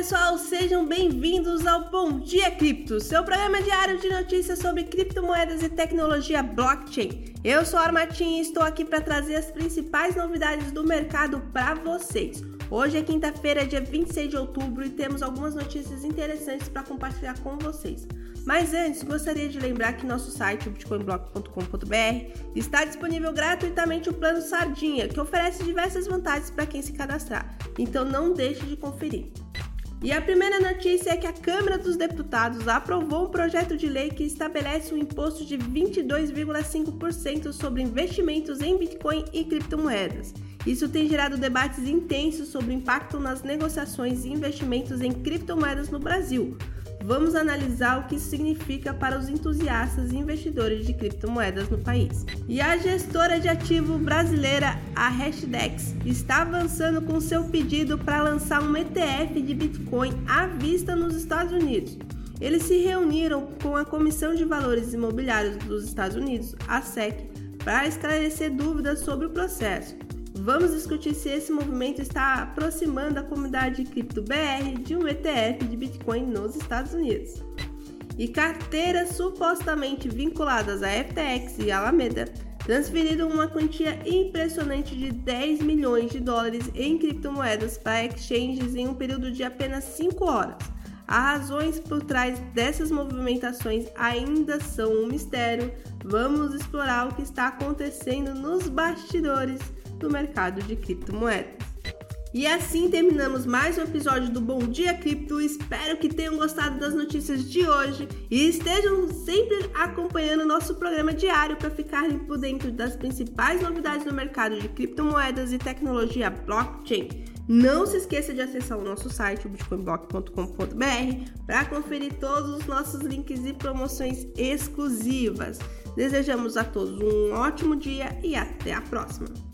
pessoal, sejam bem-vindos ao Bom Dia Cripto, seu programa diário de notícias sobre criptomoedas e tecnologia blockchain. Eu sou a Armatim e estou aqui para trazer as principais novidades do mercado para vocês. Hoje é quinta-feira, dia 26 de outubro, e temos algumas notícias interessantes para compartilhar com vocês. Mas antes, gostaria de lembrar que nosso site, bitcoinblock.com.br, está disponível gratuitamente o plano Sardinha, que oferece diversas vantagens para quem se cadastrar. Então não deixe de conferir. E a primeira notícia é que a Câmara dos Deputados aprovou um projeto de lei que estabelece um imposto de 22,5% sobre investimentos em Bitcoin e criptomoedas. Isso tem gerado debates intensos sobre o impacto nas negociações e investimentos em criptomoedas no Brasil. Vamos analisar o que isso significa para os entusiastas e investidores de criptomoedas no país. E a gestora de ativo brasileira, a Hashdex, está avançando com seu pedido para lançar um ETF de Bitcoin à vista nos Estados Unidos. Eles se reuniram com a Comissão de Valores Imobiliários dos Estados Unidos, a SEC, para esclarecer dúvidas sobre o processo. Vamos discutir se esse movimento está aproximando a comunidade cripto BR de um ETF de Bitcoin nos Estados Unidos. E carteiras supostamente vinculadas à FTX e Alameda transferiram uma quantia impressionante de 10 milhões de dólares em criptomoedas para exchanges em um período de apenas 5 horas. As razões por trás dessas movimentações ainda são um mistério. Vamos explorar o que está acontecendo nos bastidores do mercado de criptomoedas. E assim terminamos mais um episódio do Bom Dia Cripto. Espero que tenham gostado das notícias de hoje e estejam sempre acompanhando nosso programa diário para ficarem por dentro das principais novidades do mercado de criptomoedas e tecnologia blockchain. Não se esqueça de acessar o nosso site, bitcoinblock.com.br, para conferir todos os nossos links e promoções exclusivas. Desejamos a todos um ótimo dia e até a próxima!